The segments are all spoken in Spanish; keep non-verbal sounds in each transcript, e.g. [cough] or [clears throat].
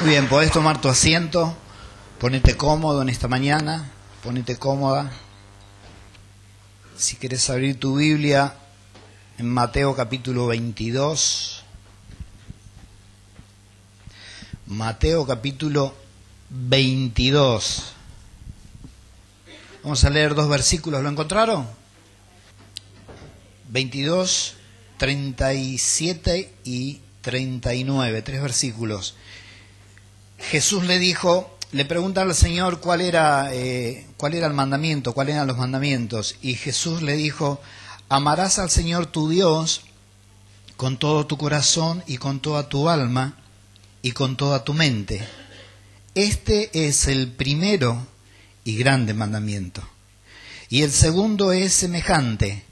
Muy bien, podés tomar tu asiento, ponete cómodo en esta mañana, ponete cómoda. Si quieres abrir tu Biblia en Mateo capítulo 22. Mateo capítulo 22. Vamos a leer dos versículos, ¿lo encontraron? 22, 37 y 39, tres versículos. Jesús le dijo, le pregunta al Señor cuál era, eh, cuál era el mandamiento, cuáles eran los mandamientos, y Jesús le dijo, amarás al Señor tu Dios con todo tu corazón y con toda tu alma y con toda tu mente. Este es el primero y grande mandamiento. Y el segundo es semejante,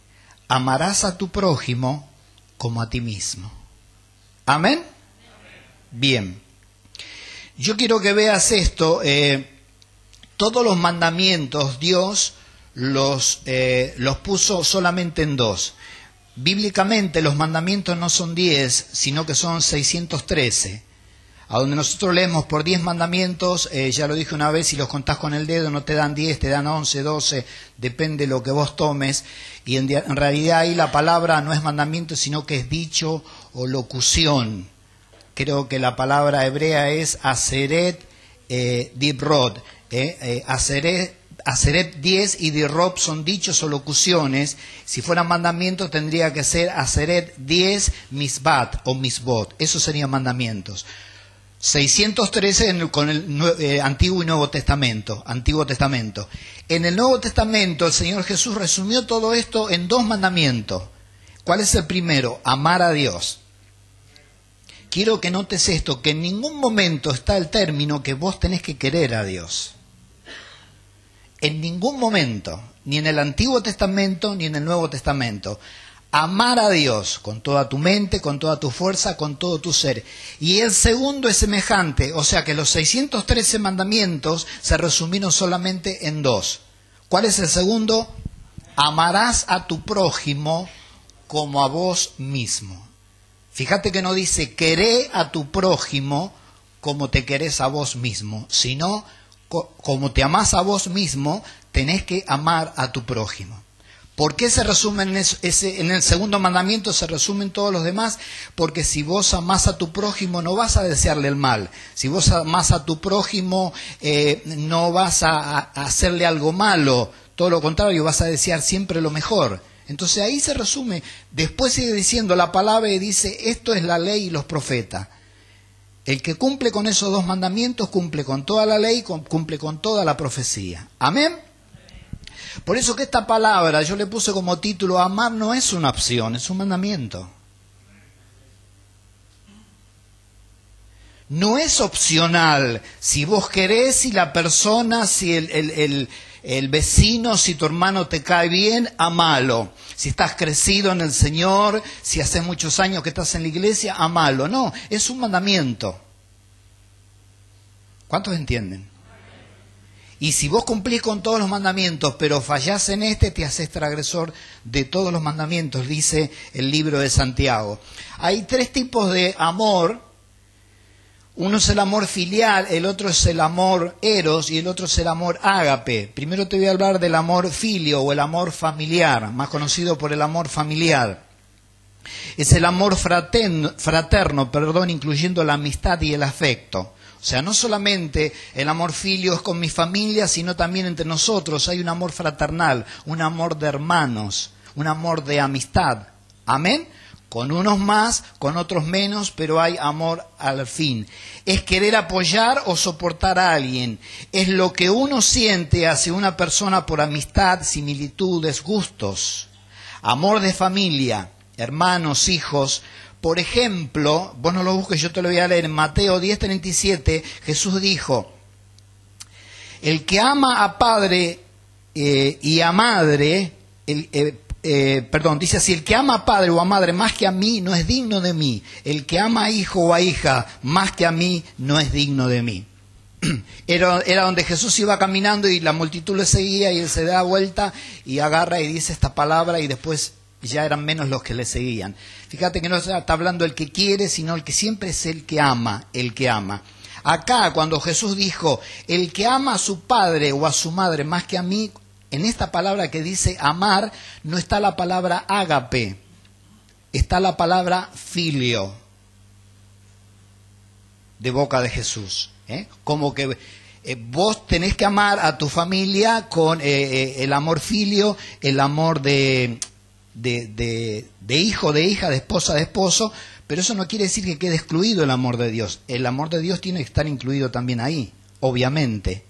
amarás a tu prójimo como a ti mismo. Amén. Bien. Yo quiero que veas esto. Eh, todos los mandamientos Dios los, eh, los puso solamente en dos. Bíblicamente los mandamientos no son diez, sino que son 613. A donde nosotros leemos por diez mandamientos, eh, ya lo dije una vez, si los contás con el dedo no te dan diez, te dan once, doce, depende de lo que vos tomes. Y en, en realidad ahí la palabra no es mandamiento, sino que es dicho o locución creo que la palabra hebrea es Aseret eh, Dibrod. Eh, eh, Aseret, 10 y Dirob son dichos o locuciones. Si fueran mandamientos tendría que ser Aseret 10 Misbat o Misbot. Esos serían mandamientos. 613 con el eh, Antiguo y Nuevo Testamento. Antiguo Testamento. En el Nuevo Testamento el Señor Jesús resumió todo esto en dos mandamientos. ¿Cuál es el primero? Amar a Dios quiero que notes esto, que en ningún momento está el término que vos tenés que querer a Dios. En ningún momento, ni en el Antiguo Testamento ni en el Nuevo Testamento. Amar a Dios con toda tu mente, con toda tu fuerza, con todo tu ser. Y el segundo es semejante, o sea que los 613 mandamientos se resumieron solamente en dos. ¿Cuál es el segundo? Amarás a tu prójimo como a vos mismo. Fíjate que no dice, queré a tu prójimo como te querés a vos mismo, sino como te amás a vos mismo, tenés que amar a tu prójimo. ¿Por qué se resume en, ese, en el segundo mandamiento? Se resumen todos los demás, porque si vos amás a tu prójimo no vas a desearle el mal. Si vos amás a tu prójimo eh, no vas a hacerle algo malo. Todo lo contrario, vas a desear siempre lo mejor. Entonces ahí se resume. Después sigue diciendo la palabra y dice, esto es la ley y los profetas. El que cumple con esos dos mandamientos cumple con toda la ley, cumple con toda la profecía. Amén. Por eso que esta palabra yo le puse como título, amar no es una opción, es un mandamiento. No es opcional si vos querés, si la persona, si el, vecino, si tu hermano te cae bien, amalo. Si estás crecido en el Señor, si hace muchos años que estás en la iglesia, amalo. No, es un mandamiento. ¿Cuántos entienden? Y si vos cumplís con todos los mandamientos, pero fallás en este, te haces transgresor de todos los mandamientos, dice el libro de Santiago. Hay tres tipos de amor uno es el amor filial, el otro es el amor eros y el otro es el amor ágape. Primero te voy a hablar del amor filio o el amor familiar, más conocido por el amor familiar. Es el amor fraterno, fraterno perdón, incluyendo la amistad y el afecto. O sea, no solamente el amor filio es con mi familia, sino también entre nosotros hay un amor fraternal, un amor de hermanos, un amor de amistad. Amén con unos más, con otros menos, pero hay amor al fin. Es querer apoyar o soportar a alguien. Es lo que uno siente hacia una persona por amistad, similitudes, gustos. Amor de familia, hermanos, hijos. Por ejemplo, vos no lo busques, yo te lo voy a leer en Mateo 10:37, Jesús dijo, el que ama a padre eh, y a madre, el, eh, eh, perdón, dice así, el que ama a padre o a madre más que a mí no es digno de mí. El que ama a hijo o a hija más que a mí no es digno de mí. [clears throat] Era, era, donde Jesús iba caminando y la multitud le seguía y él se da vuelta y agarra y dice esta palabra y después ya eran menos los que le seguían. Fíjate que no está hablando el que quiere, sino el que siempre es el que ama, el que ama. Acá, cuando Jesús dijo, el que ama a su padre o a su madre más que a mí, en esta palabra que dice amar, no está la palabra ágape, está la palabra filio, de boca de Jesús. ¿eh? Como que eh, vos tenés que amar a tu familia con eh, el amor filio, el amor de, de, de hijo, de hija, de esposa, de esposo, pero eso no quiere decir que quede excluido el amor de Dios. El amor de Dios tiene que estar incluido también ahí, obviamente.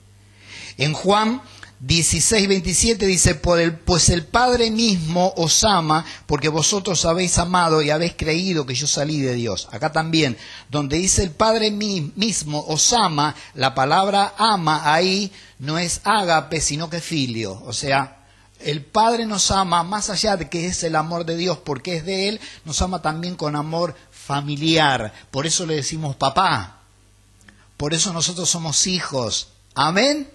En Juan 16, 27 dice, pues el Padre mismo os ama porque vosotros habéis amado y habéis creído que yo salí de Dios. Acá también, donde dice el Padre mismo os ama, la palabra ama ahí no es ágape, sino que filio. O sea, el Padre nos ama más allá de que es el amor de Dios porque es de Él, nos ama también con amor familiar. Por eso le decimos papá. Por eso nosotros somos hijos. Amén.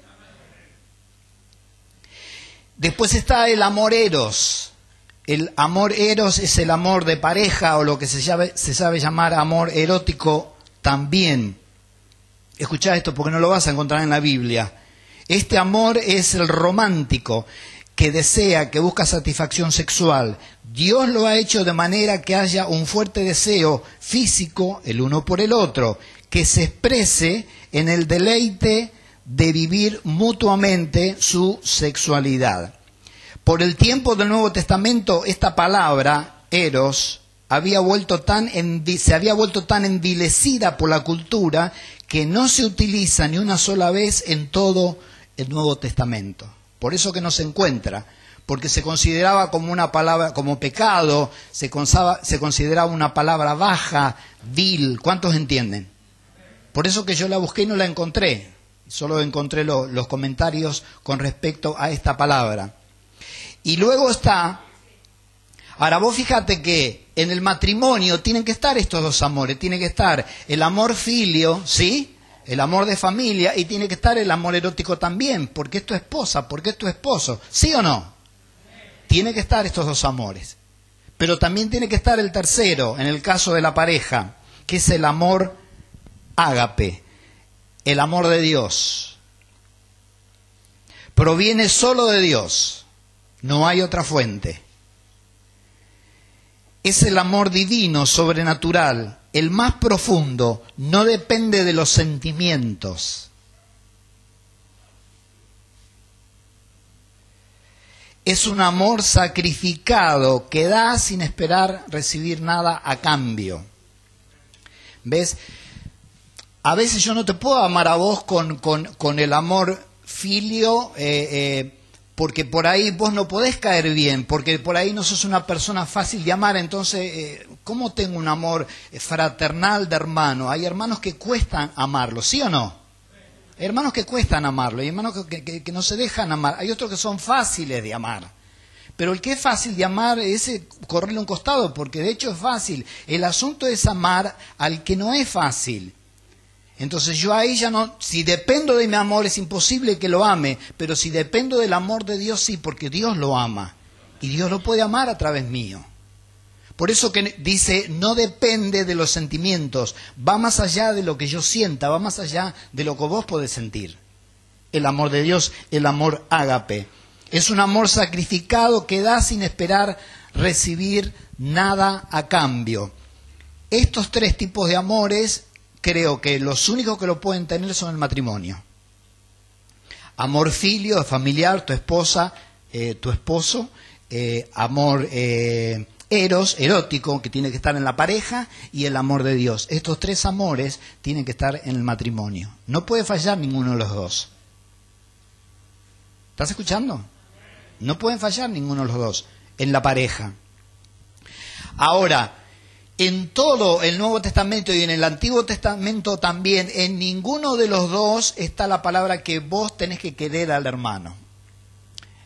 Después está el amor eros. El amor eros es el amor de pareja o lo que se, se sabe llamar amor erótico también. Escucha esto porque no lo vas a encontrar en la Biblia. Este amor es el romántico que desea, que busca satisfacción sexual. Dios lo ha hecho de manera que haya un fuerte deseo físico el uno por el otro, que se exprese en el deleite de vivir mutuamente su sexualidad. Por el tiempo del Nuevo Testamento, esta palabra, eros, había vuelto tan se había vuelto tan envilecida por la cultura que no se utiliza ni una sola vez en todo el Nuevo Testamento. Por eso que no se encuentra, porque se consideraba como una palabra, como pecado, se, se consideraba una palabra baja, vil. ¿Cuántos entienden? Por eso que yo la busqué y no la encontré. Solo encontré los comentarios con respecto a esta palabra. Y luego está, ahora vos fíjate que en el matrimonio tienen que estar estos dos amores, tiene que estar el amor filio, ¿sí? El amor de familia y tiene que estar el amor erótico también, porque es tu esposa, porque es tu esposo, ¿sí o no? Tiene que estar estos dos amores. Pero también tiene que estar el tercero, en el caso de la pareja, que es el amor ágape, el amor de Dios. Proviene solo de Dios, no hay otra fuente. Es el amor divino, sobrenatural, el más profundo, no depende de los sentimientos. Es un amor sacrificado que da sin esperar recibir nada a cambio. ¿Ves? A veces yo no te puedo amar a vos con, con, el amor filio, eh, eh, porque por ahí vos no podés caer bien, porque por ahí no sos una persona fácil de amar, entonces, eh, ¿cómo tengo un amor fraternal de hermano? Hay hermanos que cuestan amarlo, ¿sí o no? Hay hermanos que cuestan amarlo, hay hermanos que, que, no se dejan amar, hay otros que son fáciles de amar. Pero el que es fácil de amar es correrle un costado, porque de hecho es fácil. El asunto es amar al que no es fácil. Entonces yo ahí ya no, si dependo de mi amor es imposible que lo ame, pero si dependo del amor de Dios sí, porque Dios lo ama y Dios lo puede amar a través mío. Por eso que dice, no depende de los sentimientos, va más allá de lo que yo sienta, va más allá de lo que vos podés sentir. El amor de Dios, el amor ágape. Es un amor sacrificado que da sin esperar recibir nada a cambio. Estos tres tipos de amores creo que los únicos que lo pueden tener son el matrimonio. Amor filio, familiar, tu esposa, eh, tu esposo, eh, amor eh, eros, erótico, que tiene que estar en la pareja, y el amor de Dios. Estos tres amores tienen que estar en el matrimonio. No puede fallar ninguno de los dos. ¿Estás escuchando? No pueden fallar ninguno de los dos en la pareja. Ahora, en todo el Nuevo Testamento y en el Antiguo Testamento también, en ninguno de los dos está la palabra que vos tenés que querer al hermano.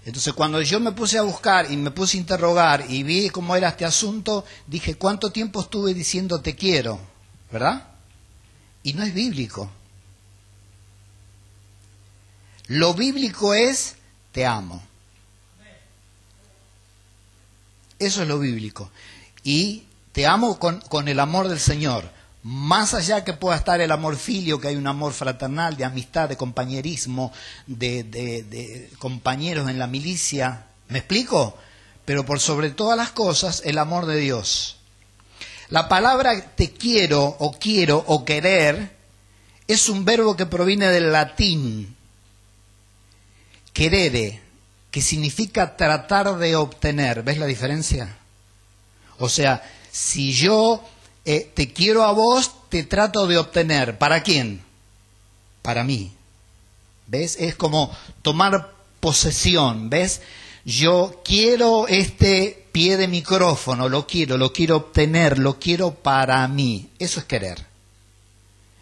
Entonces cuando yo me puse a buscar y me puse a interrogar y vi cómo era este asunto, dije, ¿cuánto tiempo estuve diciendo te quiero? ¿Verdad? Y no es bíblico. Lo bíblico es te amo. Eso es lo bíblico. Y te amo con, el amor del Señor. más allá que pueda estar el amor filio, que hay un amor fraternal, de amistad, de compañerismo, de, compañeros en la milicia, ¿me explico? Pero por sobre todas las cosas, el amor de Dios. La palabra te quiero o quiero o querer es un verbo que proviene del latín, querere, que significa tratar de obtener. ¿Ves la diferencia? O sea, si yo eh, te quiero a vos, te trato de obtener. ¿Para quién? Para mí. ¿Ves? Es como tomar posesión, ¿ves? Yo quiero este pie de micrófono, lo quiero, lo quiero obtener, lo quiero para mí. Eso es querer.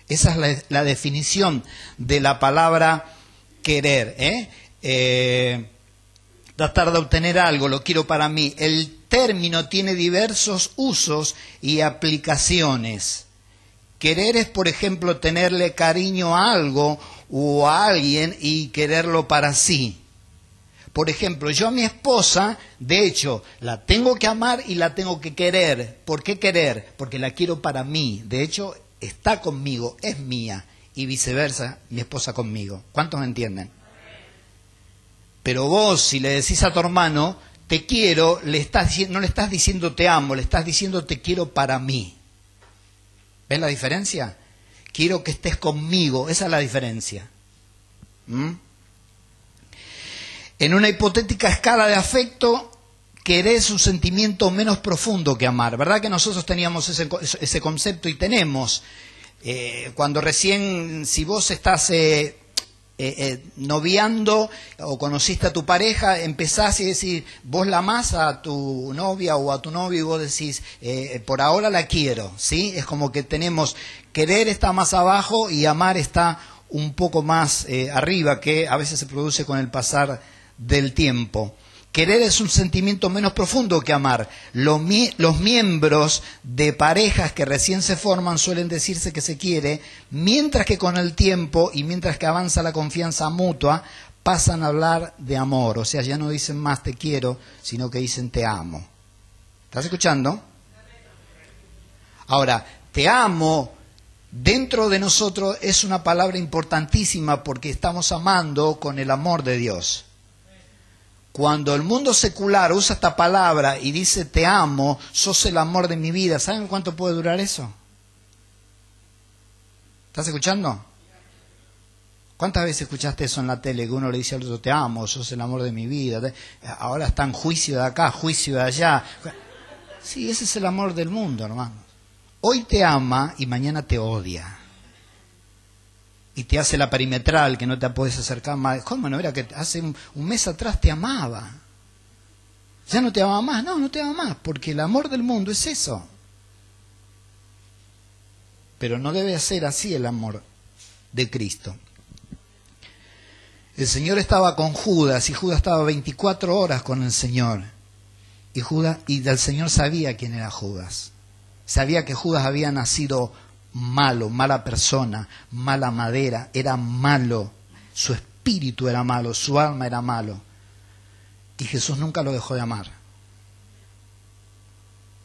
Esa es la, la definición de la palabra querer. ¿eh? ¿eh? Tratar de obtener algo, lo quiero para mí. El término tiene diversos usos y aplicaciones. Querer es, por ejemplo, tenerle cariño a algo o a alguien y quererlo para sí. Por ejemplo, yo a mi esposa, de hecho, la tengo que amar y la tengo que querer. ¿Por qué querer? Porque la quiero para mí. De hecho, está conmigo, es mía. Y viceversa, mi esposa conmigo. ¿Cuántos entienden? Pero vos, si le decís a tu hermano, te quiero, le estás, no le estás diciendo te amo, le estás diciendo te quiero para mí. ¿Ves la diferencia? Quiero que estés conmigo, esa es la diferencia. ¿Mm? En una hipotética escala de afecto, querés un sentimiento menos profundo que amar. ¿Verdad que nosotros teníamos ese, concepto y tenemos? Eh, cuando recién, si vos estás eh, eh, eh, noviando o conociste a tu pareja, empezás y decís, vos la amás a tu novia o a tu novio y vos decís, eh, por ahora la quiero, ¿sí? Es como que tenemos, querer está más abajo y amar está un poco más arriba, que a veces se produce con el pasar del tiempo. Querer es un sentimiento menos profundo que amar. Los, miembros de parejas que recién se forman suelen decirse que se quiere, mientras que con el tiempo y mientras que avanza la confianza mutua, pasan a hablar de amor. O sea, ya no dicen más te quiero, sino que dicen te amo. ¿Estás escuchando? Ahora, te amo dentro de nosotros es una palabra importantísima porque estamos amando con el amor de Dios. Cuando el mundo secular usa esta palabra y dice te amo, sos el amor de mi vida, ¿saben cuánto puede durar eso? ¿Estás escuchando? ¿Cuántas veces escuchaste eso en la tele que uno le dice al otro te amo, sos el amor de mi vida? Ahora está en juicio de acá, juicio de allá. Sí, ese es el amor del mundo, hermano. Hoy te ama y mañana te odia y te hace la perimetral que no te puedes acercar más. ¿Cómo no era que hace un, mes atrás te amaba? Ya no te ama más, no, no te ama más, porque el amor del mundo es eso. Pero no debe ser así el amor de Cristo. El Señor estaba con Judas y Judas estaba 24 horas con el Señor. Y, Judas, y el Señor sabía quién era Judas. Sabía que Judas había nacido malo, mala persona, mala madera, era malo, su espíritu era malo, su alma era malo. Y Jesús nunca lo dejó de amar.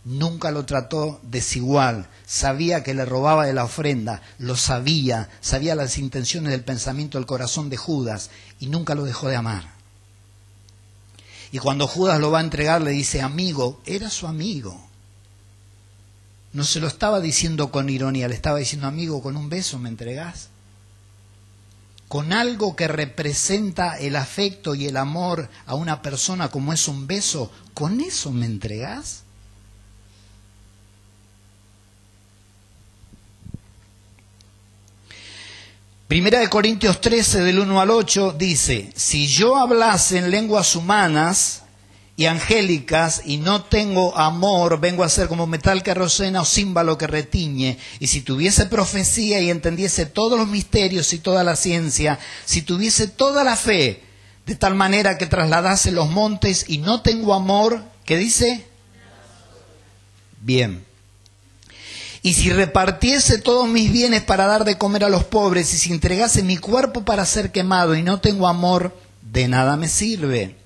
Nunca lo trató desigual, sabía que le robaba de la ofrenda, lo sabía, sabía las intenciones del pensamiento del corazón de Judas y nunca lo dejó de amar. Y cuando Judas lo va a entregar le dice, amigo, era su amigo. No se lo estaba diciendo con ironía, le estaba diciendo, amigo, con un beso me entregás. Con algo que representa el afecto y el amor a una persona como es un beso, ¿con eso me entregás? Primera de Corintios 13 del 1 al 8 dice, si yo hablase en lenguas humanas y angélicas y no tengo amor, vengo a ser como metal que rocena o címbalo que retiñe. Y si tuviese profecía y entendiese todos los misterios y toda la ciencia, si tuviese toda la fe, de tal manera que trasladase los montes y no tengo amor, ¿qué dice? Bien. Y si repartiese todos mis bienes para dar de comer a los pobres, y si entregase mi cuerpo para ser quemado y no tengo amor, de nada me sirve.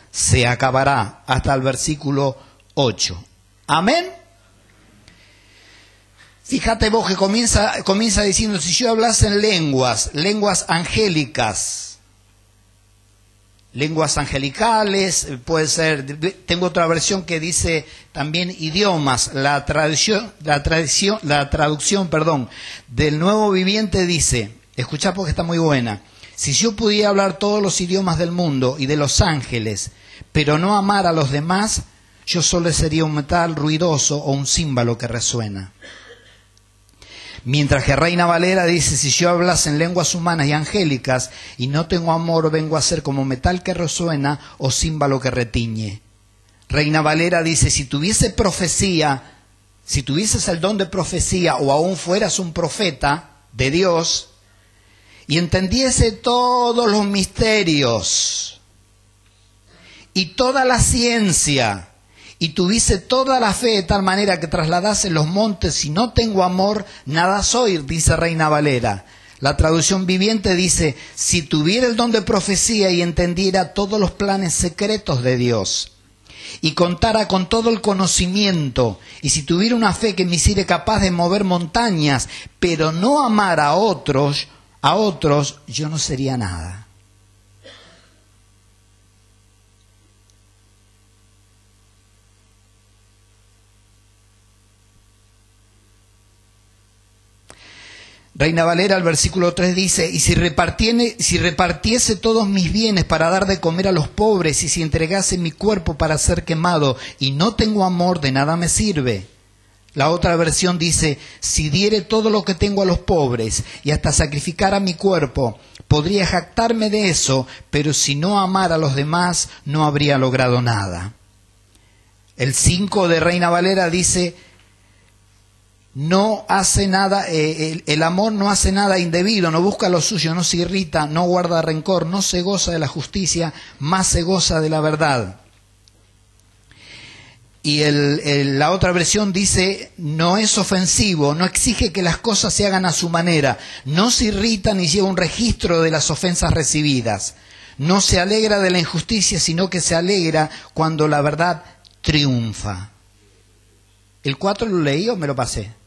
se acabará. Hasta el versículo 8. Amén. Fíjate vos que comienza, comienza diciendo, si yo hablase en lenguas, lenguas angélicas, lenguas angelicales, puede ser, tengo otra versión que dice también idiomas, la traducción, la, tradición, la traducción perdón, del nuevo viviente dice, escucha porque está muy buena, si yo pudiera hablar todos los idiomas del mundo y de los ángeles, pero no amar a los demás, yo solo sería un metal ruidoso o un címbalo que resuena. Mientras que Reina Valera dice, si yo hablas en lenguas humanas y angélicas y no tengo amor, vengo a ser como metal que resuena o címbalo que retiñe. Reina Valera dice, si tuviese profecía, si tuvieses el don de profecía o aún fueras un profeta de Dios y entendiese todos los misterios y toda la ciencia, y tuviese toda la fe de tal manera que trasladase los montes, si no tengo amor, nada soy, dice Reina Valera. La traducción viviente dice, si tuviera el don de profecía y entendiera todos los planes secretos de Dios, y contara con todo el conocimiento, y si tuviera una fe que me hiciera capaz de mover montañas, pero no amar a otros, a otros, yo no sería nada. Reina Valera, el versículo 3 dice, y si, si repartiese todos mis bienes para dar de comer a los pobres, y si entregase mi cuerpo para ser quemado, y no tengo amor, de nada me sirve. La otra versión dice, si diere todo lo que tengo a los pobres, y hasta sacrificara mi cuerpo, podría jactarme de eso, pero si no amara a los demás, no habría logrado nada. El 5 de Reina Valera dice, no hace nada, eh, el, amor no hace nada indebido, no busca lo suyo, no se irrita, no guarda rencor, no se goza de la justicia, más se goza de la verdad. Y la otra versión dice, no es ofensivo, no exige que las cosas se hagan a su manera, no se irrita ni lleva un registro de las ofensas recibidas, no se alegra de la injusticia, sino que se alegra cuando la verdad triunfa. ¿El 4 lo leí o me lo pasé?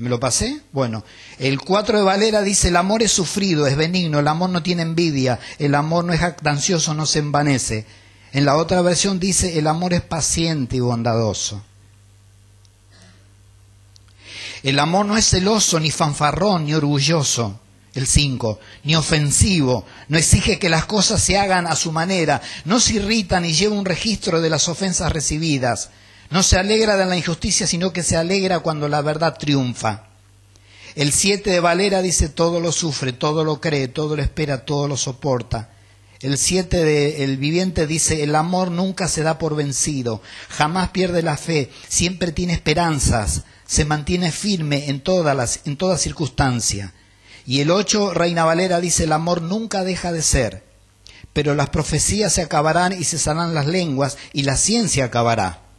¿Me lo pasé? Bueno, el 4 de Valera dice, el amor es sufrido, es benigno, el amor no tiene envidia, el amor no es jactancioso, no se envanece. En la otra versión dice, el amor es paciente y bondadoso. El amor no es celoso, ni fanfarrón, ni orgulloso. El 5, ni ofensivo, no exige que las cosas se hagan a su manera, no se irrita ni lleva un registro de las ofensas recibidas. No se alegra de la injusticia, sino que se alegra cuando la verdad triunfa. El 7 de Valera dice todo lo sufre, todo lo cree, todo lo espera, todo lo soporta. El 7 de El Viviente dice el amor nunca se da por vencido, jamás pierde la fe, siempre tiene esperanzas, se mantiene firme en todas las en toda circunstancia. Y el 8 Reina Valera dice el amor nunca deja de ser, pero las profecías se acabarán y cesarán las lenguas y la ciencia acabará.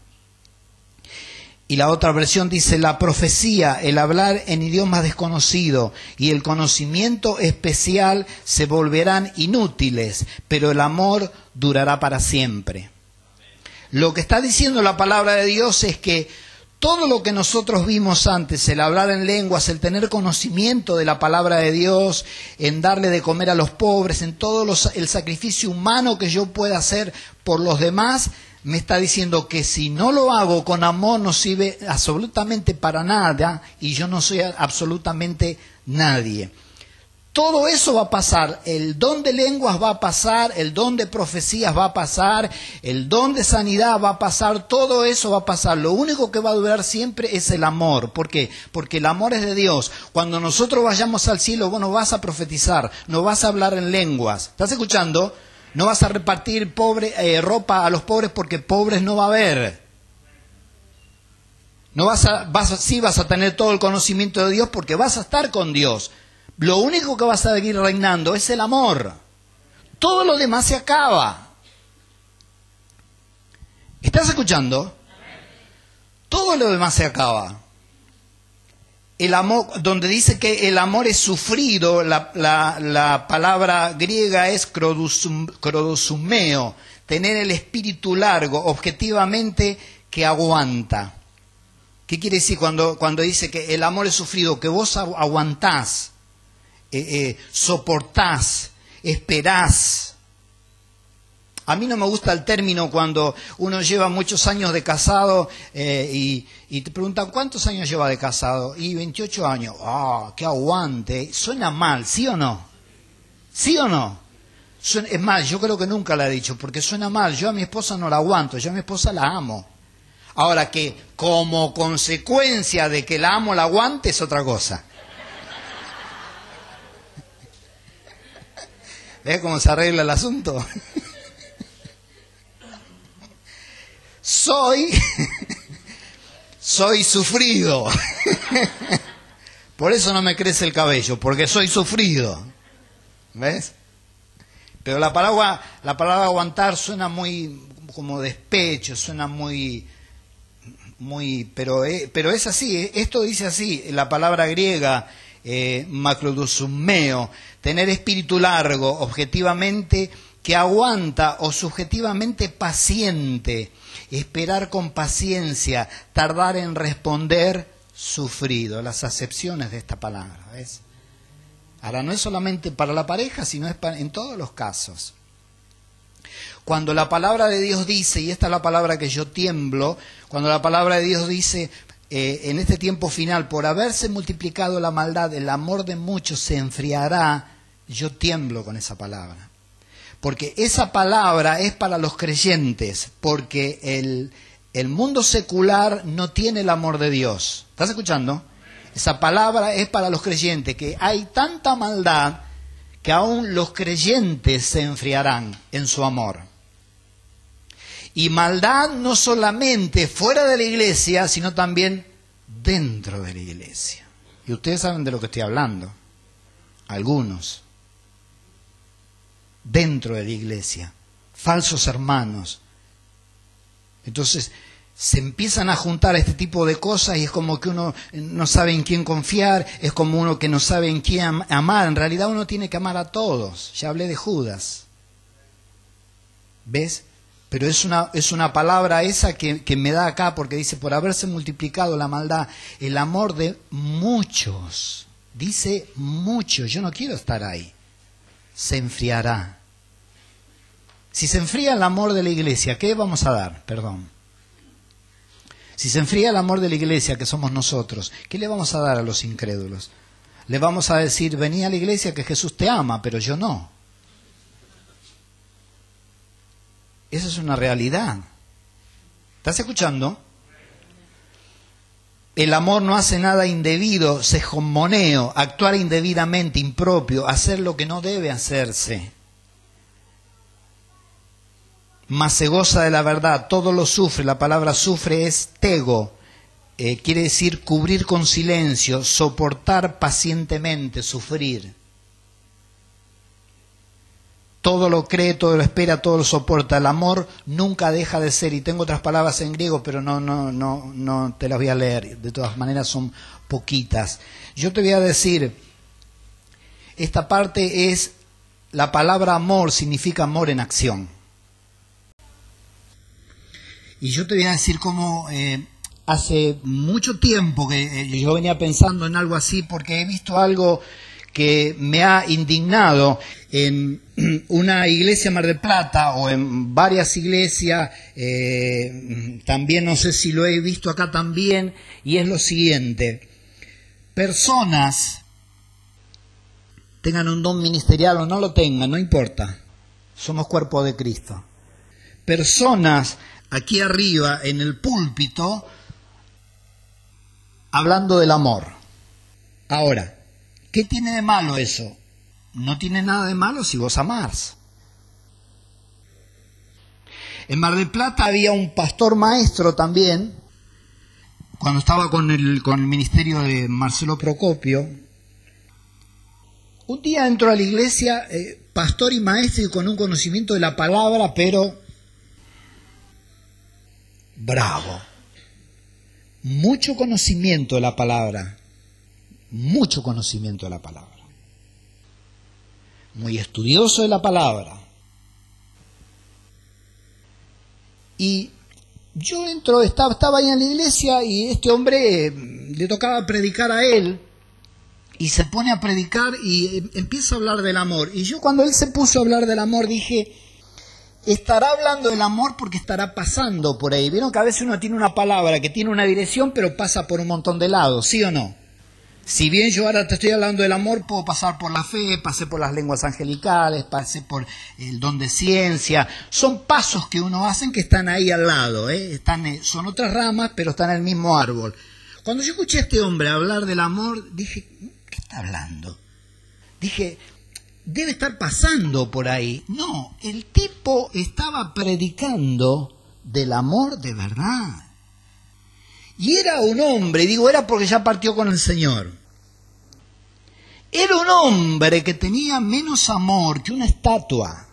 Y la otra versión dice, la profecía, el hablar en idioma desconocido y el conocimiento especial se volverán inútiles, pero el amor durará para siempre. Lo que está diciendo la palabra de Dios es que todo lo que nosotros vimos antes, el hablar en lenguas, el tener conocimiento de la palabra de Dios, en darle de comer a los pobres, en todo el sacrificio humano que yo pueda hacer por los demás, me está diciendo que si no lo hago con amor no sirve absolutamente para nada y yo no soy absolutamente nadie. Todo eso va a pasar, el don de lenguas va a pasar, el don de profecías va a pasar, el don de sanidad va a pasar, todo eso va a pasar. Lo único que va a durar siempre es el amor. ¿Por qué? Porque el amor es de Dios. Cuando nosotros vayamos al cielo, vos no vas a profetizar, no vas a hablar en lenguas. ¿Estás escuchando? No vas a repartir pobre, eh, ropa a los pobres porque pobres no va a haber. No vas a, vas sí vas a tener todo el conocimiento de Dios porque vas a estar con Dios. Lo único que vas a seguir reinando es el amor. Todo lo demás se acaba. ¿Estás escuchando? Todo lo demás se acaba. El amor, donde dice que el amor es sufrido, la, la, palabra griega es crodosumeo, tener el espíritu largo, objetivamente que aguanta. ¿Qué quiere decir cuando, cuando dice que el amor es sufrido? Que vos aguantás, eh, eh, soportás, esperás, a mí no me gusta el término cuando uno lleva muchos años de casado eh, y, te preguntan, ¿cuántos años lleva de casado? Y 28 años. ¡Ah, qué aguante! Suena mal, ¿sí o no? ¿Sí o no? es más, yo creo que nunca la he dicho, porque suena mal. Yo a mi esposa no la aguanto, yo a mi esposa la amo. Ahora que como consecuencia de que la amo la aguante es otra cosa. [laughs] ¿Ves cómo se arregla el asunto? [laughs] soy, [laughs] soy sufrido. Por eso no me crece el cabello, porque soy sufrido. ¿Ves? Pero la palabra, la palabra aguantar suena muy como despecho, suena muy, muy, pero, eh, pero es así, eh, esto dice así, la palabra griega, eh, tener espíritu largo, objetivamente, que aguanta o subjetivamente paciente, esperar con paciencia, tardar en responder, sufrido, las acepciones de esta palabra. ¿ves? Ahora, no es solamente para la pareja, sino es en todos los casos. Cuando la palabra de Dios dice, y esta es la palabra que yo tiemblo, cuando la palabra de Dios dice, eh, en este tiempo final, por haberse multiplicado la maldad, el amor de muchos se enfriará, yo tiemblo con esa palabra porque esa palabra es para los creyentes, porque el, el mundo secular no tiene el amor de Dios. ¿Estás escuchando? Esa palabra es para los creyentes, que hay tanta maldad que aún los creyentes se enfriarán en su amor. Y maldad no solamente fuera de la iglesia, sino también dentro de la iglesia. Y ustedes saben de lo que estoy hablando. Algunos dentro de la iglesia, falsos hermanos. Entonces se empiezan a juntar este tipo de cosas y es como que uno no sabe en quién confiar, es como uno que no sabe en quién amar. En realidad uno tiene que amar a todos. Ya hablé de Judas. ¿Ves? Pero es una, es una palabra esa que, que me da acá porque dice, por haberse multiplicado la maldad, el amor de muchos. Dice muchos, yo no quiero estar ahí se enfriará. Si se enfría el amor de la iglesia, ¿qué vamos a dar? Perdón. Si se enfría el amor de la iglesia, que somos nosotros, ¿qué le vamos a dar a los incrédulos? Le vamos a decir, vení a la iglesia que Jesús te ama, pero yo no. Esa es una realidad. ¿Estás escuchando? El amor no hace nada indebido, sejomoneo, actuar indebidamente, impropio, hacer lo que no debe hacerse. Mas se goza de la verdad, todo lo sufre, la palabra sufre es tego, eh, quiere decir cubrir con silencio, soportar pacientemente, sufrir todo lo cree, todo lo espera, todo lo soporta. El amor nunca deja de ser. Y tengo otras palabras en griego, pero no, no, no, no te las voy a leer. De todas maneras son poquitas. Yo te voy a decir, esta parte es, la palabra amor significa amor en acción. Y yo te voy a decir cómo eh, hace mucho tiempo que eh, yo venía pensando en algo así, porque he visto algo que me ha indignado en [clears throat] una iglesia Mar del Plata o en varias iglesias, eh, también no sé si lo he visto acá también, y es lo siguiente, personas tengan un don ministerial o no lo tengan, no importa, somos cuerpo de Cristo. Personas aquí arriba en el púlpito hablando del amor. Ahora, ¿qué tiene de malo eso? no tiene nada de malo si vos amás. En Mar del Plata había un pastor maestro también cuando estaba con el, con el ministerio de Marcelo Procopio, un día entró a la iglesia eh, pastor y maestro y con un conocimiento de la palabra, pero bravo. Mucho conocimiento de la palabra, mucho conocimiento de la palabra. Muy estudioso de la palabra. Y yo entro, estaba, estaba ahí en la iglesia y este hombre eh, le tocaba predicar a él y se pone a predicar y eh, empieza a hablar del amor. Y yo cuando él se puso a hablar del amor dije, estará hablando del amor porque estará pasando por ahí. Vieron que a veces uno tiene una palabra que tiene una dirección pero pasa por un montón de lados, ¿sí o no? Si bien yo ahora te estoy hablando del amor, puedo pasar por la fe, pasé por las lenguas angelicales, pasé por el don de ciencia. Son pasos que uno hace que están ahí al lado, ¿eh? están, eh, son otras ramas, pero están en el mismo árbol. Cuando yo escuché a este hombre hablar del amor, dije, ¿qué está hablando? Dije, debe estar pasando por ahí. No, el tipo estaba predicando del amor de verdad. Y era un hombre, digo era porque ya partió con el Señor. Era un hombre que tenía menos amor que una estatua.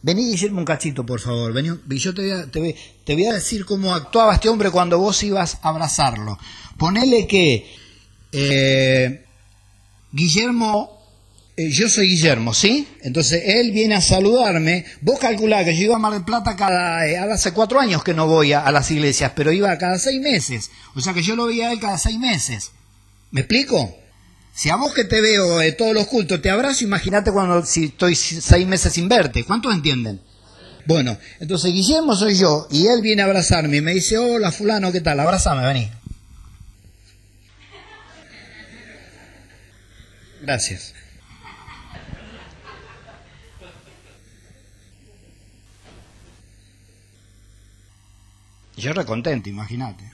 Vení, Guillermo, un cachito, por favor. Vení, yo te voy, a, decir cómo actuaba este hombre cuando vos ibas a abrazarlo. Ponele que eh, Guillermo eh, yo soy Guillermo, ¿sí? Entonces él viene a saludarme. Vos calculás que yo iba a Mar del Plata cada, eh, hace cuatro años que no voy a, las iglesias, pero iba cada seis meses. O sea que yo lo veía a él cada seis meses. ¿Me explico? Si a vos que te veo eh, todos los cultos te abrazo, imagínate cuando si estoy seis meses sin verte. ¿Cuántos entienden? Bueno, entonces Guillermo soy yo y él viene a abrazarme y me dice, hola fulano, ¿qué tal? Abrázame, vení. Gracias. Yo recontento, imagínate.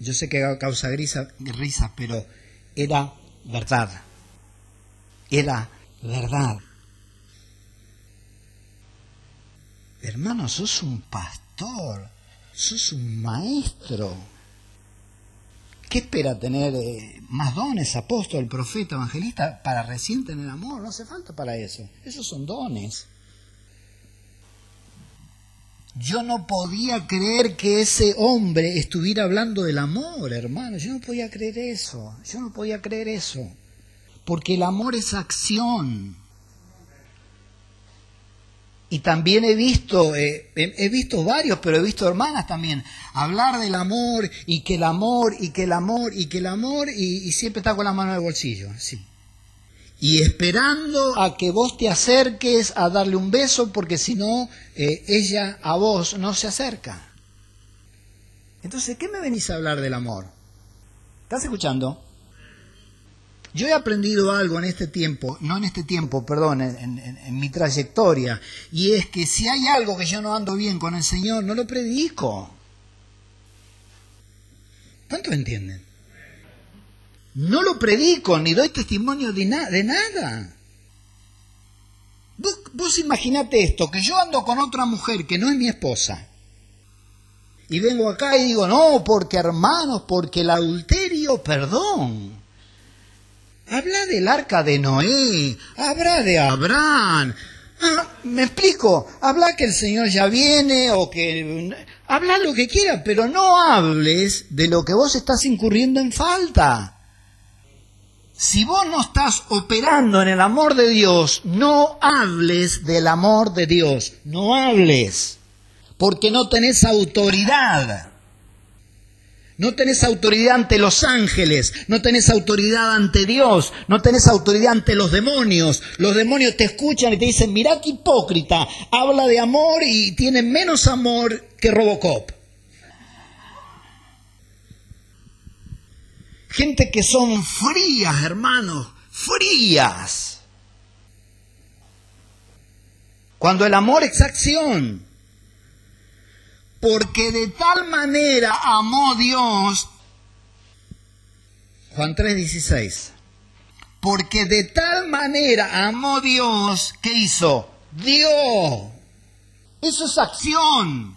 Yo sé que causa risa, risa, pero era verdad. Era verdad. Hermano, sos un pastor, sos un maestro. ¿Qué espera tener eh, más dones, apóstol, profeta, evangelista, para recién tener amor? No hace falta para eso. Esos son dones. Yo no podía creer que ese hombre estuviera hablando del amor, hermano. Yo no podía creer eso. Yo no podía creer eso. Porque el amor es acción. Y también he visto, eh, he, visto varios, pero he visto hermanas también, hablar del amor y que el amor y que el amor y que el amor y, y siempre está con la mano en el bolsillo. Sí y esperando a que vos te acerques a darle un beso, porque si no, eh, ella a vos no se acerca. Entonces, ¿qué me venís a hablar del amor? ¿Estás escuchando? Yo he aprendido algo en este tiempo, no en este tiempo, perdón, en, en mi trayectoria, y es que si hay algo que yo no ando bien con el Señor, no lo predico. ¿Cuántos entienden? No lo predico ni doy testimonio de, de nada. Vos, vos imaginate esto, que yo ando con otra mujer que no es mi esposa. Y vengo acá y digo, no, porque hermanos, porque el adulterio, perdón. Habla del arca de Noé, habla de Abraham. Ah, me explico, habla que el Señor ya viene o que... Habla lo que quiera, pero no hables de lo que vos estás incurriendo en falta. Si vos no estás operando en el amor de Dios, no hables del amor de Dios, no hables, porque no tenés autoridad. No tenés autoridad ante los ángeles, no tenés autoridad ante Dios, no tenés autoridad ante los demonios. Los demonios te escuchan y te dicen, mirá qué hipócrita, habla de amor y tiene menos amor que Robocop. Gente que son frías, hermanos, frías. Cuando el amor es acción. Porque de tal manera amó Dios. Juan 3:16. Porque de tal manera amó Dios, ¿qué hizo? Dio. Eso es acción.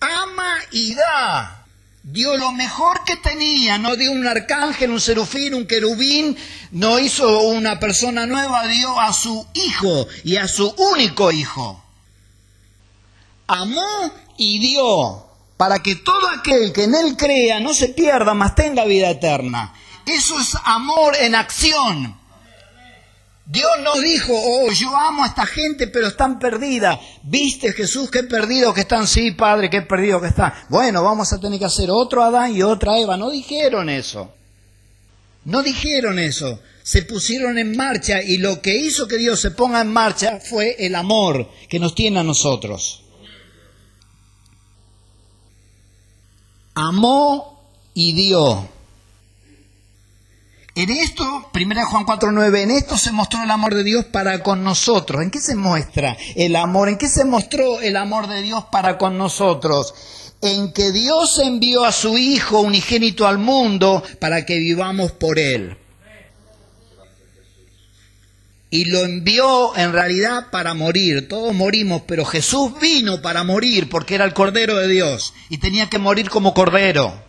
Ama y da. Dio lo mejor que tenía, no dio un arcángel, un serufín, un querubín, no hizo una persona nueva, dio a su hijo y a su único hijo. Amó y dio para que todo aquel que en él crea no se pierda, mas tenga vida eterna. Eso es amor en acción. Dios no dijo, oh, yo amo a esta gente, pero están perdidas. ¿Viste, Jesús, qué perdido que están? Sí, Padre, qué perdido que están. Bueno, vamos a tener que hacer otro Adán y otra Eva. No dijeron eso. No dijeron eso. Se pusieron en marcha y lo que hizo que Dios se ponga en marcha fue el amor que nos tiene a nosotros. Amó y dio. En esto, 1 Juan 4.9, en esto se mostró el amor de Dios para con nosotros. ¿En qué se muestra el amor? ¿En qué se mostró el amor de Dios para con nosotros? En que Dios envió a su Hijo unigénito al mundo para que vivamos por Él. Y lo envió en realidad para morir. Todos morimos, pero Jesús vino para morir porque era el Cordero de Dios y tenía que morir como Cordero.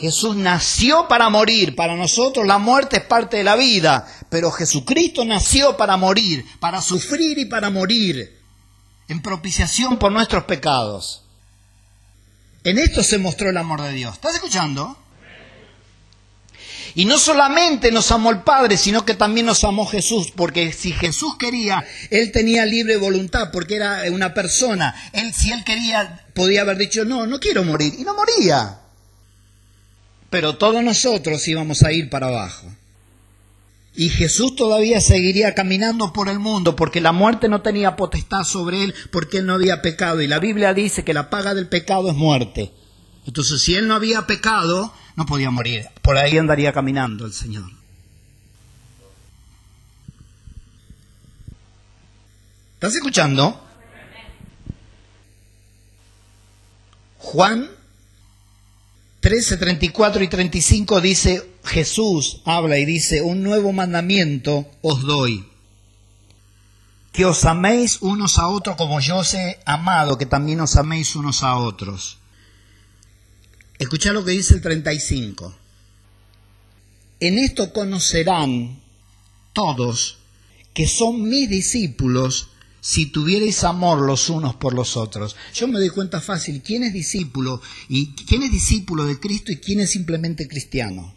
Jesús nació para morir. Para nosotros la muerte es parte de la vida, pero Jesucristo nació para morir, para sufrir y para morir, en propiciación por nuestros pecados. En esto se mostró el amor de Dios. ¿Estás escuchando? Y no solamente nos amó el Padre, sino que también nos amó Jesús, porque si Jesús quería, Él tenía libre voluntad, porque era una persona. Él, si Él quería, podía haber dicho, no, no quiero morir, y no moría pero todos nosotros íbamos a ir para abajo. Y Jesús todavía seguiría caminando por el mundo porque la muerte no tenía potestad sobre él porque él no había pecado. Y la Biblia dice que la paga del pecado es muerte. Entonces si él no había pecado, no podía morir. Por ahí andaría caminando el Señor. ¿Estás escuchando? Juan 13, 34 y 35 dice, Jesús habla y dice, un nuevo mandamiento os doy, que os améis unos a otros como yo os he amado, que también os améis unos a otros. Escucha lo que dice el 35. En esto conocerán todos que son mis discípulos si tuvierais amor los unos por los otros. Yo me doy cuenta fácil quién es discípulo y quién es discípulo de Cristo y quién es simplemente cristiano.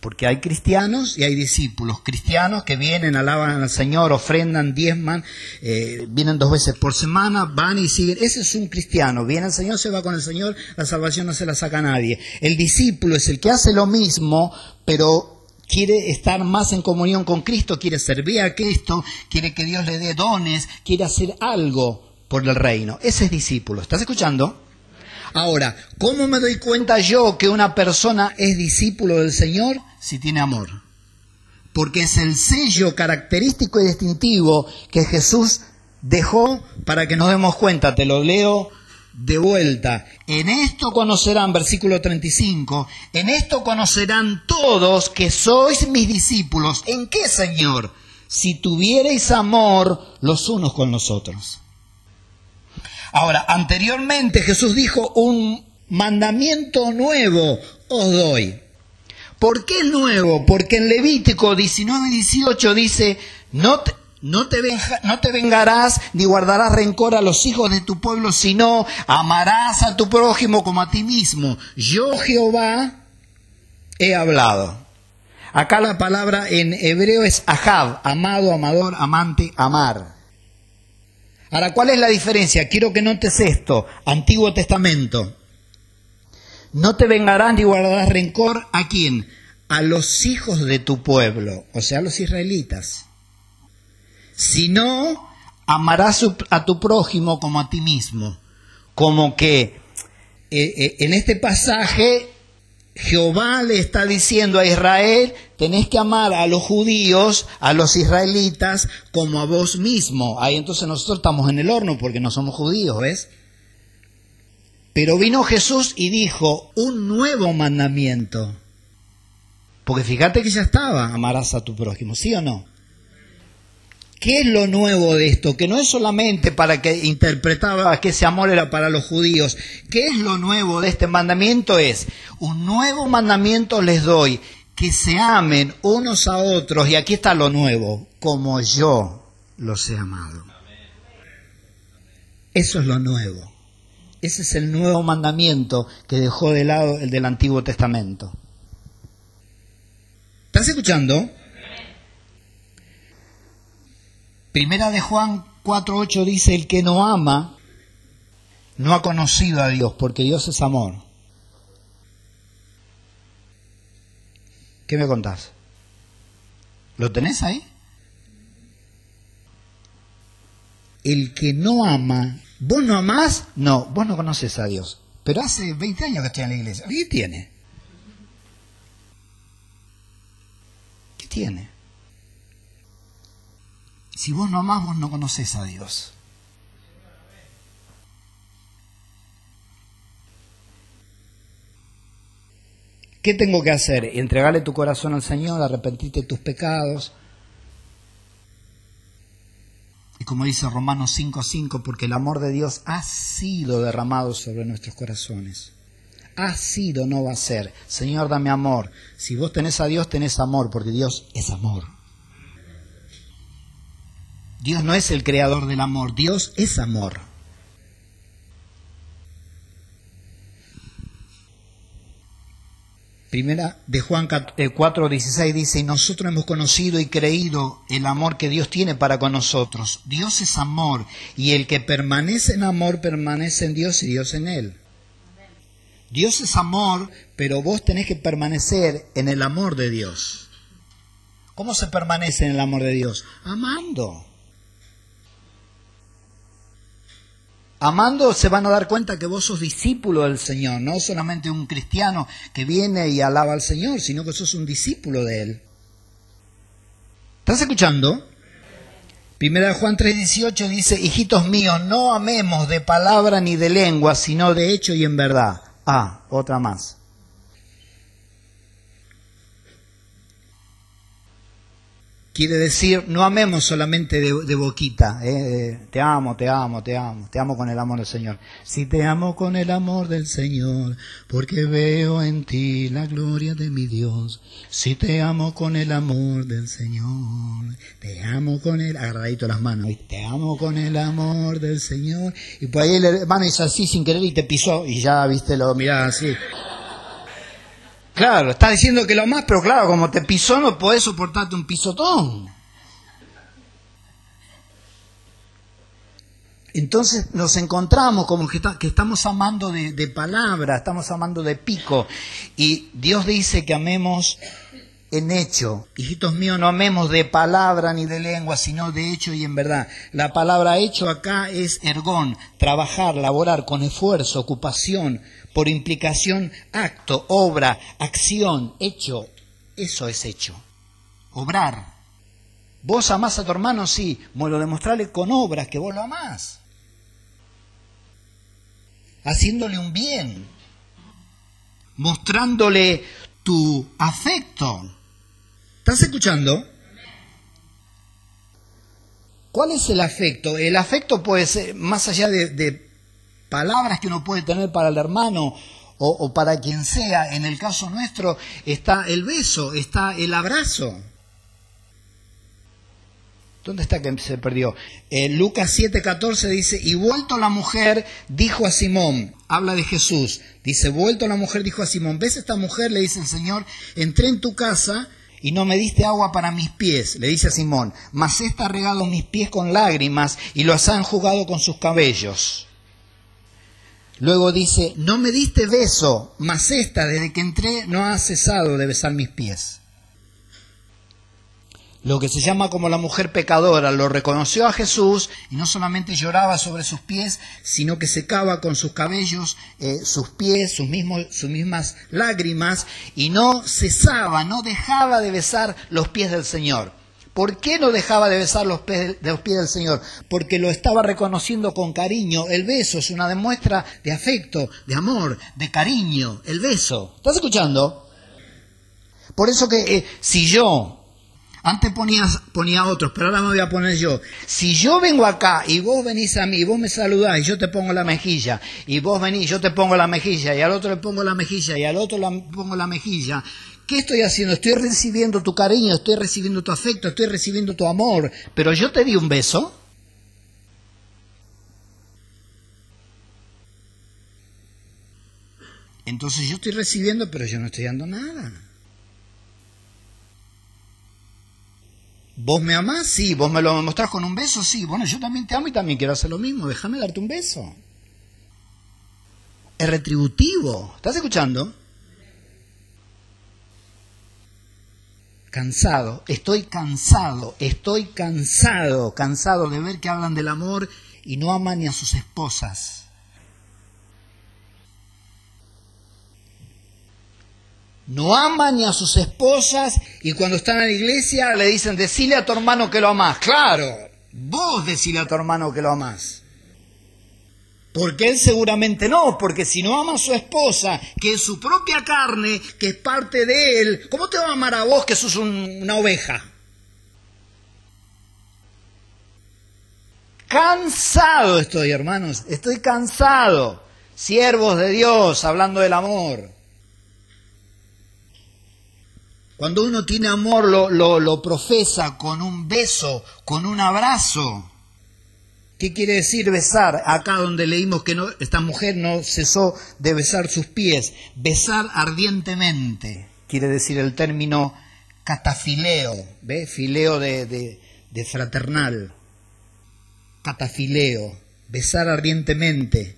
Porque hay cristianos y hay discípulos. Cristianos que vienen, alaban al Señor, ofrendan, diezman, eh, vienen dos veces por semana, van y siguen. Ese es un cristiano. Viene al Señor, se va con el Señor, la salvación no se la saca a nadie. El discípulo es el que hace lo mismo, pero quiere estar más en comunión con Cristo, quiere servir a Cristo, quiere que Dios le dé dones, quiere hacer algo por el reino. Ese es discípulo. ¿Estás escuchando? Ahora, ¿cómo me doy cuenta yo que una persona es discípulo del Señor? Si tiene amor. Porque es el sello característico y distintivo que Jesús dejó para que nos demos cuenta. Te lo leo de vuelta. En esto conocerán, versículo 35, en esto conocerán todos que sois mis discípulos. ¿En qué, Señor? Si tuvierais amor los unos con los otros. Ahora, anteriormente Jesús dijo, un mandamiento nuevo os doy. ¿Por qué es nuevo? Porque en Levítico 19 y 18 dice, no te, no te, vengarás ni guardarás rencor a los hijos de tu pueblo, sino amarás a tu prójimo como a ti mismo. Yo Jehová he hablado. Acá la palabra en hebreo es ahab, amado, amador, amante, amar. Ahora, ¿cuál es la diferencia? Quiero que notes esto. Antiguo Testamento. No te vengarás ni guardarás rencor a quién? A los hijos de tu pueblo, o sea, a los israelitas. Si no, amarás a tu prójimo como a ti mismo. Como que eh, eh, en este pasaje Jehová le está diciendo a Israel, tenés que amar a los judíos, a los israelitas, como a vos mismo. Ahí entonces nosotros estamos en el horno porque no somos judíos, ¿ves? Pero vino Jesús y dijo, un nuevo mandamiento. Porque fíjate que ya estaba, amarás a tu prójimo, ¿sí o no? ¿Qué es lo nuevo de esto? Que no es solamente para que interpretaba que ese amor era para los judíos. ¿Qué es lo nuevo de este mandamiento? Es, un nuevo mandamiento les doy, que se amen unos a otros, y aquí está lo nuevo, como yo los he amado. Eso es lo nuevo. Ese es el nuevo mandamiento que dejó de lado el del Antiguo Testamento. ¿Estás escuchando? Primera de Juan 4.8 dice, el que no ama no ha conocido a Dios, porque Dios es amor. ¿Qué me contás? ¿Lo tenés ahí? El que no ama, vos no amás, no, vos no conoces a Dios. Pero hace 20 años que estoy en la iglesia. ¿Qué tiene? ¿Qué tiene? Si vos no amás, vos no conoces a Dios. ¿Qué tengo que hacer? Entregarle tu corazón al Señor, arrepentirte de tus pecados. Y como dice Romanos 5:5, porque el amor de Dios ha sido derramado sobre nuestros corazones. Ha sido, no va a ser. Señor, dame amor. Si vos tenés a Dios, tenés amor, porque Dios es amor. Dios no es el creador del amor, Dios es amor. Primera de Juan 4:16 eh, dice, y nosotros hemos conocido y creído el amor que Dios tiene para con nosotros. Dios es amor, y el que permanece en amor permanece en Dios y Dios en él. Dios es amor, pero vos tenés que permanecer en el amor de Dios. ¿Cómo se permanece en el amor de Dios? Amando. Amando se van a dar cuenta que vos sos discípulo del Señor, no solamente un cristiano que viene y alaba al Señor, sino que sos un discípulo de Él. ¿Estás escuchando? Primera Juan 3:18 dice, hijitos míos, no amemos de palabra ni de lengua, sino de hecho y en verdad. Ah, otra más. Quiere decir, no amemos solamente de, boquita, eh, te amo, te amo, te amo, te amo con el amor del Señor. Si te amo con el amor del Señor, porque veo en ti la gloria de mi Dios. Si te amo con el amor del Señor, te amo con el, agarradito las manos, te amo con el amor del Señor. Y por ahí el hermano hizo así sin querer y te pisó y ya, viste, lo mirá así. Claro, está diciendo que lo más, pero claro, como te pisó no podés soportarte un pisotón. Entonces nos encontramos como que, estamos amando de, de, palabra, estamos amando de pico. Y Dios dice que amemos en hecho. Hijitos míos, no amemos de palabra ni de lengua, sino de hecho y en verdad. La palabra hecho acá es ergón, trabajar, laborar con esfuerzo, ocupación, por implicación, acto, obra, acción, hecho. Eso es hecho. Obrar. ¿Vos amás a tu hermano? Sí. Bueno, demostrarle con obras que vos lo amás. Haciéndole un bien. Mostrándole tu afecto. ¿Estás escuchando? ¿Cuál es el afecto? El afecto puede ser, más allá de palabras que uno puede tener para el hermano o, para quien sea. En el caso nuestro está el beso, está el abrazo. ¿Dónde está que se perdió? En Lucas 7:14 dice, y vuelto la mujer dijo a Simón, habla de Jesús, dice, vuelto la mujer dijo a Simón, ¿ves esta mujer? Le dice el Señor, entré en tu casa y no me diste agua para mis pies, le dice a Simón, mas esta ha regado mis pies con lágrimas y los ha enjugado con sus cabellos. Luego dice, no me diste beso, mas esta desde que entré no ha cesado de besar mis pies. Lo que se llama como la mujer pecadora, lo reconoció a Jesús y no solamente lloraba sobre sus pies, sino que secaba con sus cabellos eh, sus pies, sus, mismos, sus mismas lágrimas y no cesaba, no dejaba de besar los pies del Señor. ¿Por qué no dejaba de besar los pies, los pies del Señor? Porque lo estaba reconociendo con cariño. El beso es una demuestra de afecto, de amor, de cariño. El beso. ¿Estás escuchando? Por eso que eh, si yo antes ponías, ponía otros, pero ahora me voy a poner yo. Si yo vengo acá y vos venís a mí, y vos me saludás y yo te pongo la mejilla, y vos venís, yo te pongo la mejilla, y al otro le pongo la mejilla, y al otro le pongo la mejilla, ¿qué estoy haciendo? Estoy recibiendo tu cariño, estoy recibiendo tu afecto, estoy recibiendo tu amor, pero yo te di un beso. Entonces yo estoy recibiendo, pero yo no estoy dando nada. ¿Vos me amás? Sí. ¿Vos me lo mostrás con un beso? Sí. Bueno, yo también te amo y también quiero hacer lo mismo. Déjame darte un beso. Es retributivo. ¿Estás escuchando? Cansado. Estoy cansado. Estoy cansado. Cansado de ver que hablan del amor y no aman ni a sus esposas. no aman ni a sus esposas y cuando están en la iglesia le dicen, decile a tu hermano que lo amás. Claro, vos decile a tu hermano que lo amás. Porque él seguramente no, porque si no ama a su esposa, que es su propia carne, que es parte de él, ¿cómo te va a amar a vos que sos una oveja? Cansado estoy, hermanos, estoy cansado. Siervos de Dios, hablando del amor. Cuando uno tiene amor lo, lo, profesa con un beso, con un abrazo. ¿Qué quiere decir besar? Acá donde leímos que esta mujer no cesó de besar sus pies. Besar ardientemente, quiere decir el término catafileo, ¿ve? Fileo de, de, de fraternal. Catafileo, besar ardientemente.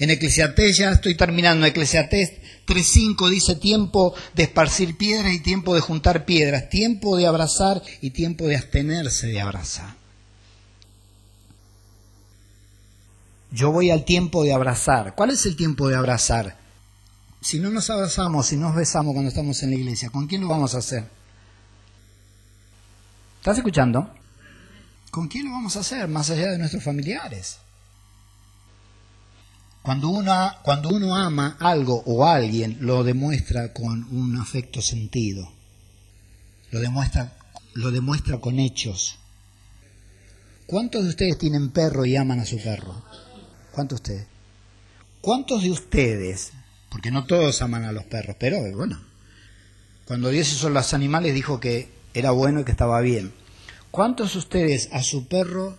En Eclesiastés, ya estoy terminando, Eclesiastés 3.5 dice tiempo de esparcir piedras y tiempo de juntar piedras, tiempo de abrazar y tiempo de abstenerse de abrazar. Yo voy al tiempo de abrazar. ¿Cuál es el tiempo de abrazar? Si no nos abrazamos, si nos besamos cuando estamos en la iglesia, ¿con quién lo vamos a hacer? ¿Estás escuchando? ¿Con quién lo vamos a hacer más allá de nuestros familiares? Cuando uno, cuando uno ama algo o alguien, lo demuestra con un afecto sentido. Lo demuestra, lo demuestra con hechos. ¿Cuántos de ustedes tienen perro y aman a su perro? ¿Cuántos de ustedes? ¿Cuántos de ustedes, porque no todos aman a los perros, pero bueno, cuando Dios hizo los animales dijo que era bueno y que estaba bien. ¿Cuántos de ustedes a su perro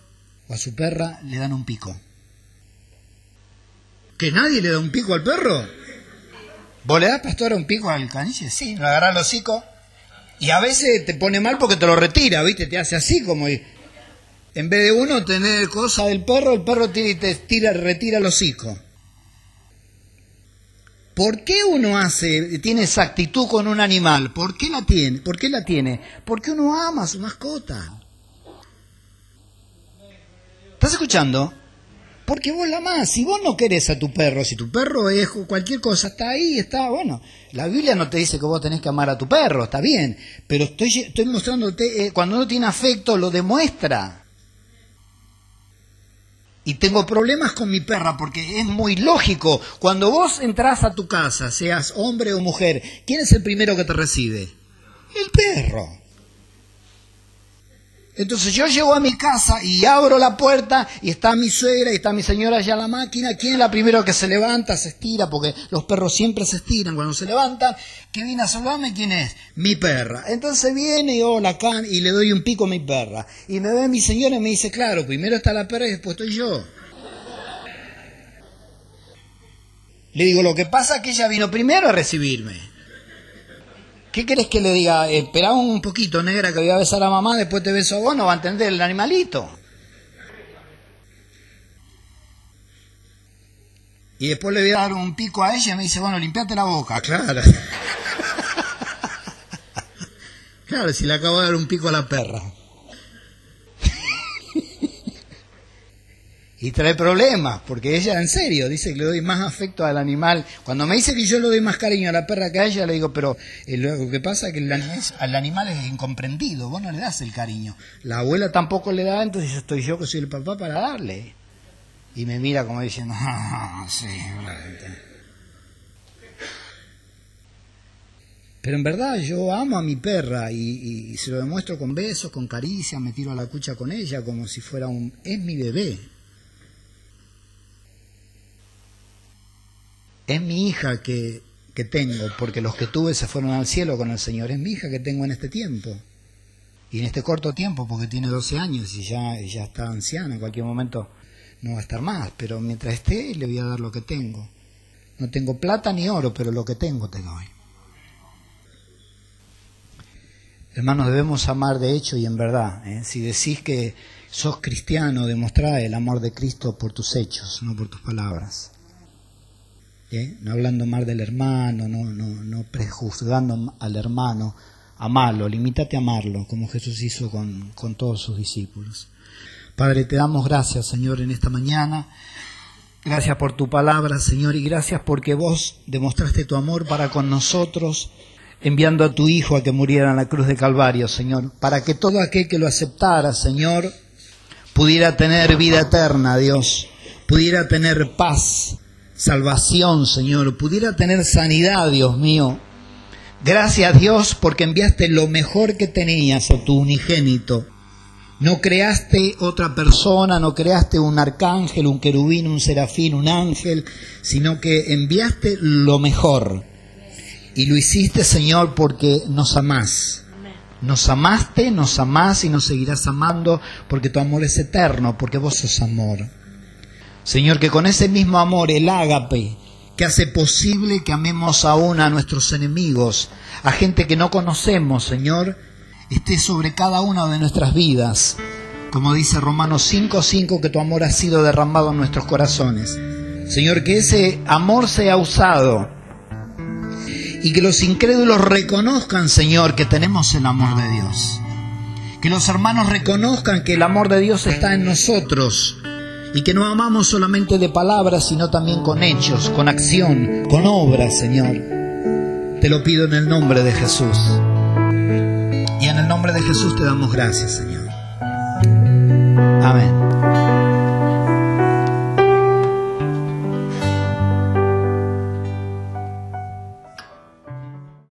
o a su perra le dan un pico? ¿Que nadie le da un pico al perro? ¿Vos le das, pastor, un pico al caniche? Sí, lo agarra el hocico. Y a veces te pone mal porque te lo retira, ¿viste? Te hace así como... En vez de uno tener cosa del perro, el perro tira y te tira, retira el hocico. ¿Por qué uno hace, tiene esa actitud con un animal? ¿Por qué la tiene? ¿Por qué la tiene? Porque uno ama a su mascota. ¿Estás escuchando? Porque vos la amás. Si vos no querés a tu perro, si tu perro es cualquier cosa, está ahí, está, bueno. La Biblia no te dice que vos tenés que amar a tu perro, está bien. Pero estoy, estoy mostrándote, eh, cuando uno tiene afecto, lo demuestra. Y tengo problemas con mi perra porque es muy lógico. Cuando vos entras a tu casa, seas hombre o mujer, ¿quién es el primero que te recibe? El perro. Entonces yo llego a mi casa y abro la puerta y está mi suegra y está mi señora allá en la máquina. ¿Quién es la primera que se levanta, se estira? Porque los perros siempre se estiran cuando se levantan. ¿Qué viene a saludarme? ¿Quién es? Mi perra. Entonces viene y hola, can, y le doy un pico a mi perra. Y me ve mi señora y me dice, claro, primero está la perra y después estoy yo. Le digo, lo que pasa es que ella vino primero a recibirme. ¿Qué querés que le diga? Espera un poquito, negra, que voy a besar a mamá, después te beso a vos, no va a entender el animalito. Y después le voy a dar un pico a ella y me dice, bueno, limpiate la boca. Claro. [laughs] claro, si le acabo de dar un pico a la perra. Y trae problemas, porque ella en serio dice que le doy más afecto al animal. Cuando me dice que yo le doy más cariño a la perra que a ella, le digo, pero eh, lo que pasa es que el animal, al animal es incomprendido, vos no le das el cariño. La abuela tampoco le da, entonces estoy yo que soy el papá para darle. Y me mira como diciendo, [laughs] ah, sí, Pero en verdad yo amo a mi perra y, y, se lo demuestro con besos, con caricias, me tiro a la cucha con ella como si fuera un... es mi bebé. Es mi hija que, que tengo, porque los que tuve se fueron al cielo con el Señor. Es mi hija que tengo en este tiempo. Y en este corto tiempo, porque tiene 12 años y ya, ya está anciana, en cualquier momento no va a estar más. Pero mientras esté, le voy a dar lo que tengo. No tengo plata ni oro, pero lo que tengo te doy. Hermanos, debemos amar de hecho y en verdad. ¿eh? Si decís que sos cristiano, demostrá el amor de Cristo por tus hechos, no por tus palabras. No hablando mal del hermano, no, no, no prejuzgando al hermano, amarlo, limítate a amarlo, como Jesús hizo con, con todos sus discípulos. Padre, te damos gracias, Señor, en esta mañana. Gracias por tu palabra, Señor, y gracias porque vos demostraste tu amor para con nosotros, enviando a tu Hijo a que muriera en la cruz de Calvario, Señor, para que todo aquel que lo aceptara, Señor, pudiera tener vida eterna, Dios, pudiera tener paz, salvación, Señor, pudiera tener sanidad, Dios mío. Gracias, Dios, porque enviaste lo mejor que tenías a tu unigénito. No creaste otra persona, no creaste un arcángel, un querubín, un serafín, un ángel, sino que enviaste lo mejor. Y lo hiciste, Señor, porque nos amás. Nos amaste, nos amás y nos seguirás amando porque tu amor es eterno, porque vos sos amor. Señor, que con ese mismo amor, el ágape, que hace posible que amemos aún a nuestros enemigos, a gente que no conocemos, Señor, esté sobre cada una de nuestras vidas. Como dice Romanos 5:5, que tu amor ha sido derramado en nuestros corazones. Señor, que ese amor sea usado y que los incrédulos reconozcan, Señor, que tenemos el amor de Dios. Que los hermanos reconozcan que el amor de Dios está en nosotros y que no amamos solamente de palabras, sino también con hechos, con acción, con obras, Señor. Te lo pido en el nombre de Jesús. Y en el nombre de Jesús te damos gracias, Señor. Amén.